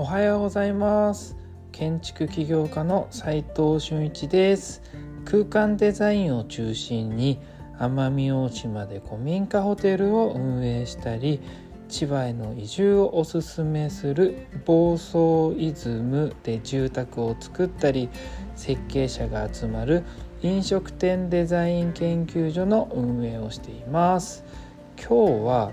おはようございます。建築起業家の斉藤俊一です。空間デザインを中心に奄美大島で古民家ホテルを運営したり千葉への移住をおすすめする房総イズムで住宅を作ったり設計者が集まる飲食店デザイン研究所の運営をしています。今日は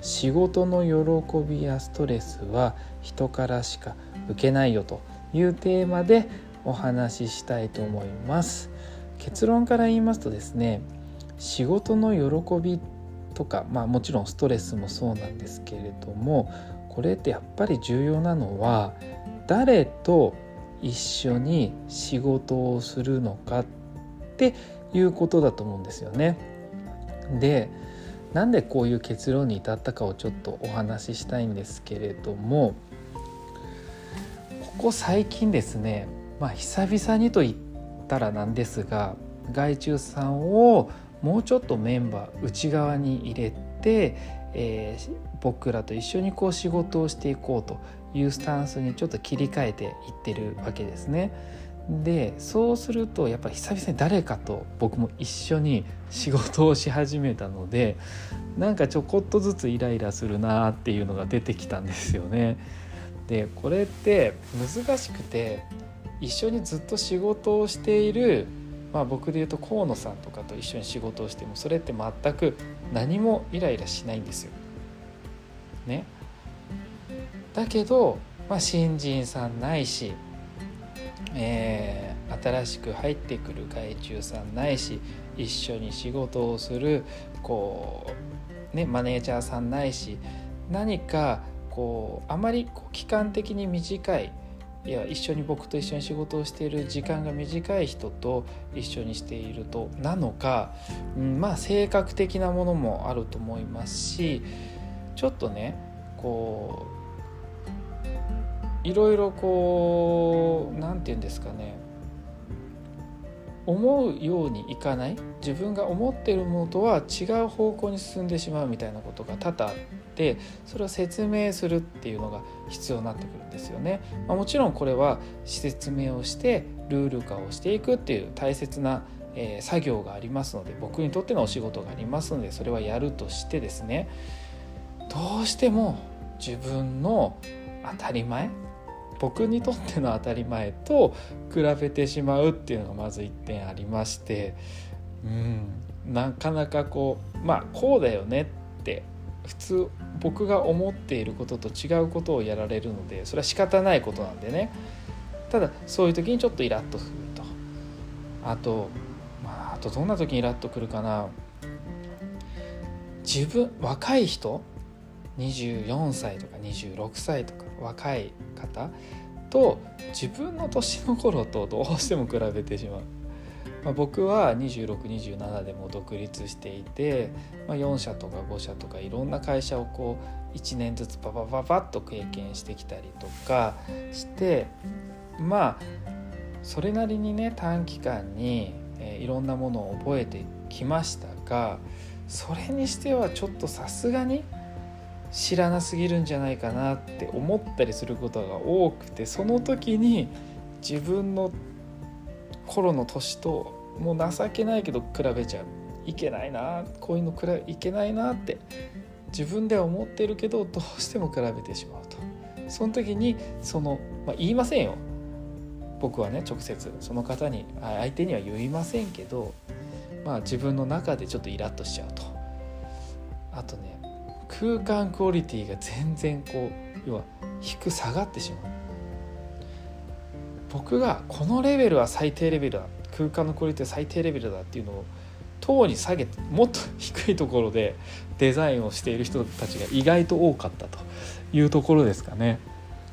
仕事の喜びやストレスは人からしか受けないよというテーマでお話ししたいと思います結論から言いますとですね仕事の喜びとかまあもちろんストレスもそうなんですけれどもこれってやっぱり重要なのは誰と一緒に仕事をするのかっていうことだと思うんですよね。でなんでこういう結論に至ったかをちょっとお話ししたいんですけれどもここ最近ですねまあ久々にと言ったらなんですが外注さんをもうちょっとメンバー内側に入れて、えー、僕らと一緒にこう仕事をしていこうというスタンスにちょっと切り替えていってるわけですね。でそうするとやっぱり久々に誰かと僕も一緒に仕事をし始めたのでなんかちょこっとずつイライラするなっていうのが出てきたんですよね。でこれって難しくて一緒にずっと仕事をしている、まあ、僕で言うと河野さんとかと一緒に仕事をしてもそれって全く何もイライラしないんですよ。ね。だけど、まあ、新人さんないしえー、新しく入ってくる外注さんないし一緒に仕事をするこう、ね、マネージャーさんないし何かこうあまりこう期間的に短いいや一緒に僕と一緒に仕事をしている時間が短い人と一緒にしているとなのか、うん、まあ性格的なものもあると思いますしちょっとねこういろいろこう何て言うんですかね思うようにいかない？自分が思ってるものとは違う方向に進んでしまうみたいなことが多々あってそれを説明するっていうのが必要になってくるんですよね。まあ、もちろんこれは説明をしてルール化をしていくっていう大切なえ作業がありますので僕にとってのお仕事がありますのでそれはやるとしてですねどうしても自分の当たり前僕にとっての当たり前と比べてしまうっていうのがまず1点ありましてうんなかなかこうまあこうだよねって普通僕が思っていることと違うことをやられるのでそれは仕方ないことなんでね。ただそういう時にちょっとイラッとすると。あとまああとどんな時にイラッとくるかな。自分若い人？24歳とか26歳とか。若い方と自分の年の頃とどうしても比べてしまう。まあ、僕は2627でも独立していて、まあ、4社とか5社とかいろんな会社をこう1年ずつパパパパッと経験してきたりとかしてまあそれなりにね短期間に、え、いろんなものを覚えてきましたがそれにしてはちょっとさすがに知らなすぎるんじゃないかなって思ったりすることが多くてその時に自分の頃の年ともう情けないけど比べちゃう。いけないなこういうのくらいけないなって自分では思ってるけどどうしても比べてしまうと。その時にその、まあ、言いませんよ。僕はね直接その方に相手には言いませんけどまあ自分の中でちょっとイラッとしちゃうと。あとね空間クオリティが全然こう要は低下がってしまう僕がこのレベルは最低レベルだ空間のクオリティは最低レベルだっていうのを等に下げてもっと低いところで デザインをしている人たちが意外と多かったというところですかね。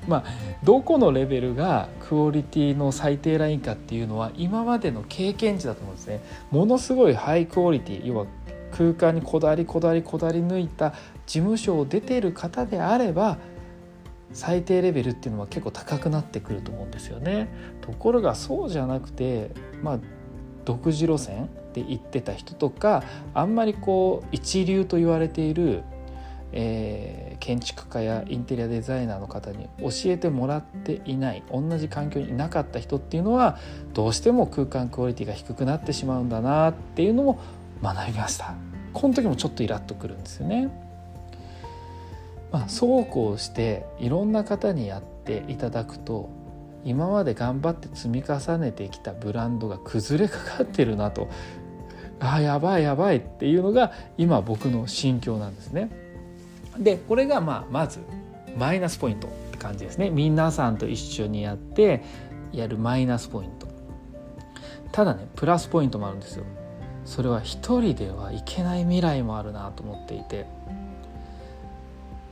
まあ、どこのレベルがクオリティの最低ラインかっていうのは今までの経験値だと思うんですね。ものすごいハイクオリティ要は空間にこだわりこだわりこだわり抜いた事務所を出ている方であれば最低レベルっていうのは結構高くなってくると思うんですよね。ところがそうじゃなくてまあ独自路線で行ってた人とかあんまりこう一流と言われているえー、建築家やインテリアデザイナーの方に教えてもらっていない同じ環境にいなかった人っていうのはどうしても空間クオリティが低くなってしまうんだなっていうのも学びました。この時もちょっとイラッとくるんですよね。まあ、そうこうしていろんな方にやっていただくと今まで頑張って積み重ねてきたブランドが崩れかかってるなと。あやばいやばいっていうのが今僕の心境なんですね。でこれがまあまずマイナスポイントって感じですね。皆さんと一緒にやってやるマイナスポイント。ただねプラスポイントもあるんですよ。それは一人ではいけない未来もあるなと思っていて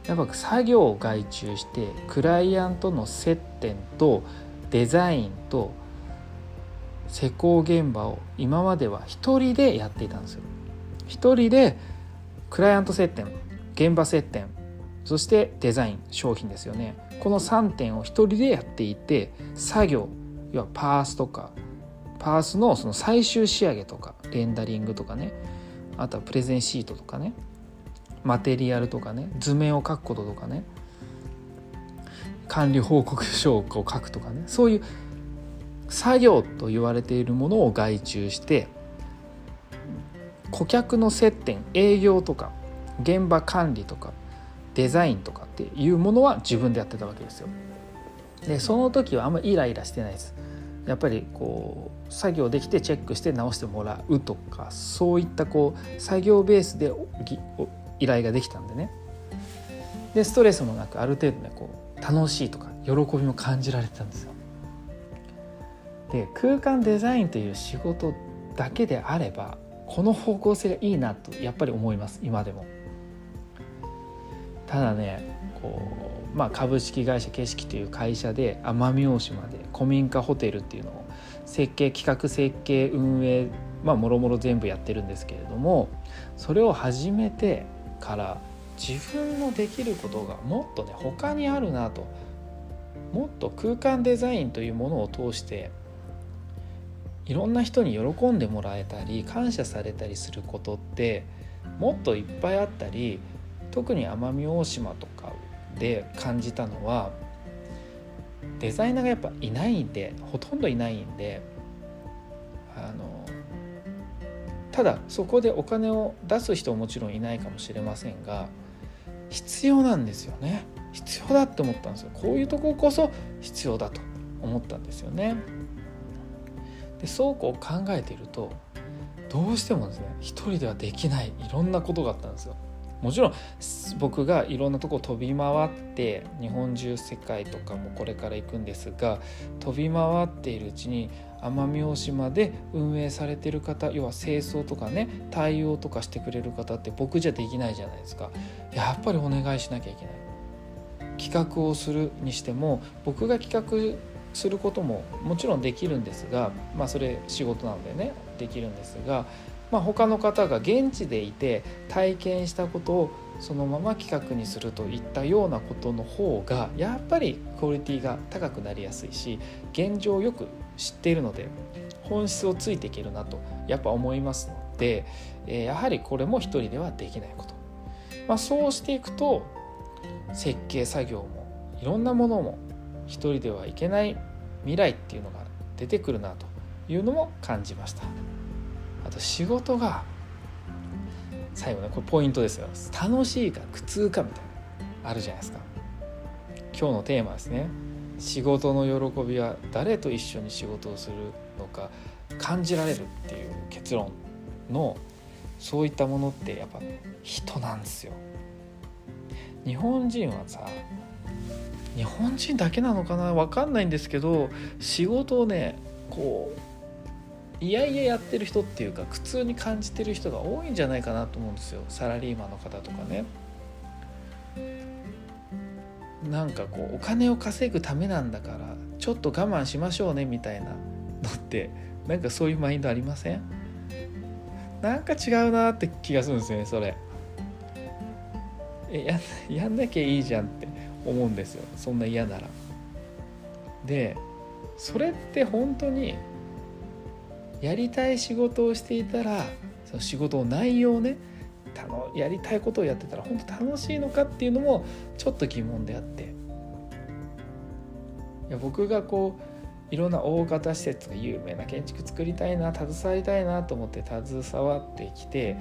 やっぱ作業を外注してクライアントの接点とデザインと施工現場を今までは一人でやっていたんですよ。一人でクライアント接点現場接点そしてデザイン商品ですよね。この3点を一人でやっていて作業要はパースとかパースのその最終仕上げとかレンダリングとかねあとはプレゼンシートとかねマテリアルとかね図面を書くこととかね管理報告書を書くとかねそういう作業と言われているものを外注して顧客の接点営業とか現場管理とかデザインとかっていうものは自分でやってたわけですよ。でその時はあんまイライラしてないです。やっぱりこう作業できてチェックして直してもらうとかそういったこう作業ベースで依頼ができたんでねでストレスもなくある程度ねこう楽しいとか喜びも感じられてたんですよ。で空間デザインという仕事だけであればこの方向性がいいなとやっぱり思います今でも。ただねこう、まあ、株式会社景色という会社で奄美大島で古民家ホテルっていうのを設計企画設計運営まあもろもろ全部やってるんですけれどもそれを始めてから自分のできることがもっとね他にあるなともっと空間デザインというものを通していろんな人に喜んでもらえたり感謝されたりすることってもっといっぱいあったり特に奄美大島とかで感じたのはデザイナーがやっぱいないんでほとんどいないんであのただそこでお金を出す人ももちろんいないかもしれませんが必要なんですよね。必要だって思ったんですよ。こういうとここそ必要だと思ったんですよね。でそうこう考えているとどうしてもですね一人ではできないいろんなことがあったんですよ。もちろん僕がいろんなとこ飛び回って日本中世界とかもこれから行くんですが飛び回っているうちに奄美大島で運営されてる方要は清掃とかね対応とかしてくれる方って僕じゃできないじゃないですか。やっぱりお願いしなきゃいけない。企画をするにしても僕が企画することももちろんできるんですがまあそれ仕事なのでねできるんですがまあ、他の方が現地でいて体験したことをそのまま企画にするといったようなことの方がやっぱりクオリティが高くなりやすいし現状をよく知っているので本質をついていけるなとやっぱ思いますので、えやはりこれも一人ではできないこと、まあ、そうしていくと設計作業もいろんなものも一人ではいけない未来っていうのが出てくるなというのも感じました。と仕事が最後ねこれポイントですよ。楽しいか苦痛かみたいなあるじゃないですか。今日のテーマですね。仕事の喜びは誰と一緒に仕事をするのか感じられるっていう結論のそういったものってやっぱ人なんですよ。日本人はさ日本人だけなのかな？分かんないんですけど仕事をねこういやいややってる人っていうか苦痛に感じてる人が多いんじゃないかなと思うんですよサラリーマンの方とかね。なんかこうお金を稼ぐためなんだからちょっと我慢しましょうねみたいなのってなんかそういうマインドありません？なんか違うなって気がするんですよねそれ。えややんなきゃいいじゃんって思うんですよそんな嫌なら。でそれって本当にやりたい仕事をしていたらその仕事の内容ねのやりたいことをやってたら本当楽しいのかっていうのもちょっと疑問であって。いや僕がこういろんな大型施設が有名な建築作りたいな携わりたいなと思って携わってきて、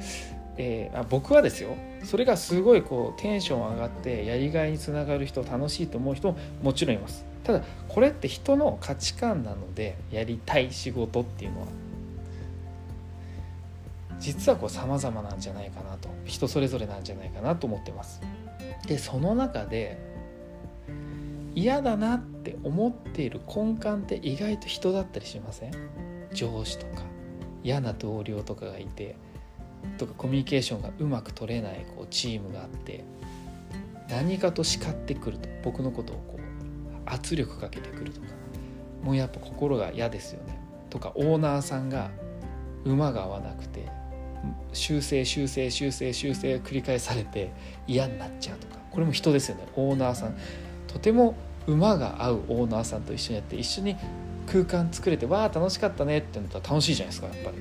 えー、あ僕はですよそれがすごいこうテンション上がってやりがいにつながる人楽しいと思う人ももちろんいます。ただこれって人の価値観なのでやりたい仕事っていうのは。実はこう様々なんじゃないかなと人それぞれなんじゃないかなと思ってます。でその中で嫌だなって思っている根幹って意外と人だったりしません？上司とか嫌な同僚とかがいてとかコミュニケーションがうまく取れないこうチームがあって何かと叱ってくると僕のことをこう圧力かけてくるとかもうやっぱ心が嫌ですよね。とかオーナーさんが馬が合わなくて修正修正修正修正繰り返されて嫌になっちゃうとか。これも人ですよね。オーナーさん。とても馬が合うオーナーさんと一緒にやって一緒に空間作れてわあ楽しかったねってなったら楽しいじゃないですかやっぱり。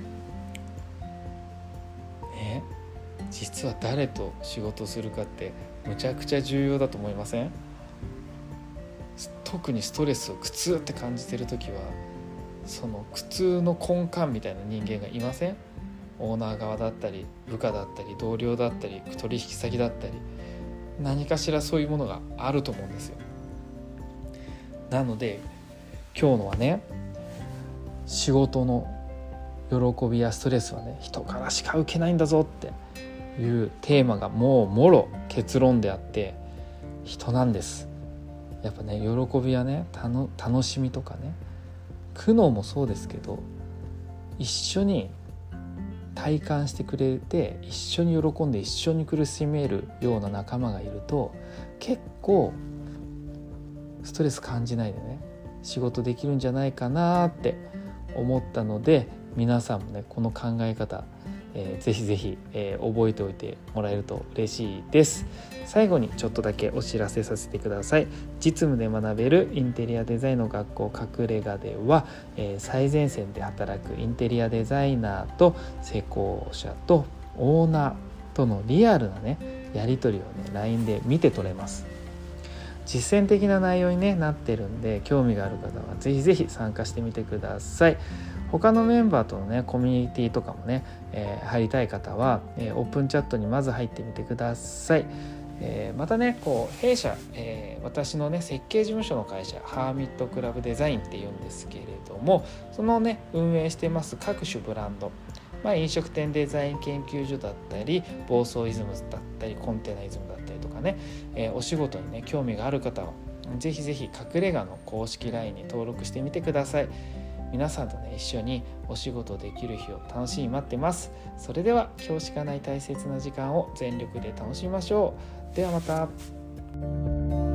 ね。実は誰と仕事するかってむちゃくちゃ重要だと思いません？特にストレスを苦痛って感じてる時はその苦痛の根幹みたいな人間がいません？オーナー側だったり部下だったり同僚だったり取引先だったり何かしらそういうものがあると思うんですよ。なので今日のはね仕事の喜びやストレスはね人からしか受けないんだぞっていうテーマがもうもろ結論であって人なんです。やっぱね喜びやね楽しみとかね苦悩もそうですけど一緒に体感してくれて一緒に喜んで一緒に苦しめるような仲間がいると結構ストレス感じないでね仕事できるんじゃないかなって思ったので皆さんもねこの考え方えー、ぜひぜひ、えー、覚えておいてもらえると嬉しいです。最後にちょっとだけお知らせさせてください。実務で学べるインテリアデザインの学校隠れ家では、えー、最前線で働くインテリアデザイナーと施工者とオーナーとのリアルなねやり取りをね LINE で見て取れます。実践的な内容に、ね、なってるんで興味がある方はぜひぜひ参加してみてください。他のメンバーとのねコミュニティとかもね、えー、入りたい方は、えー、オープンチャットにまず入ってみてください。えー、またねこう弊社、えー、私のね設計事務所の会社ハーミットクラブデザインっていうんですけれどもそのね運営してます各種ブランドまあ、飲食店デザイン研究所だったり暴走イズムだったりコンテナイズムだったりとかね、えー、お仕事にね興味がある方はぜひぜひ隠れ家の公式 LINE に登録してみてください。皆さんとね一緒にお仕事できる日を楽しみに待ってます。それでは今日しかない大切な時間を全力で楽しみましょう。ではまた。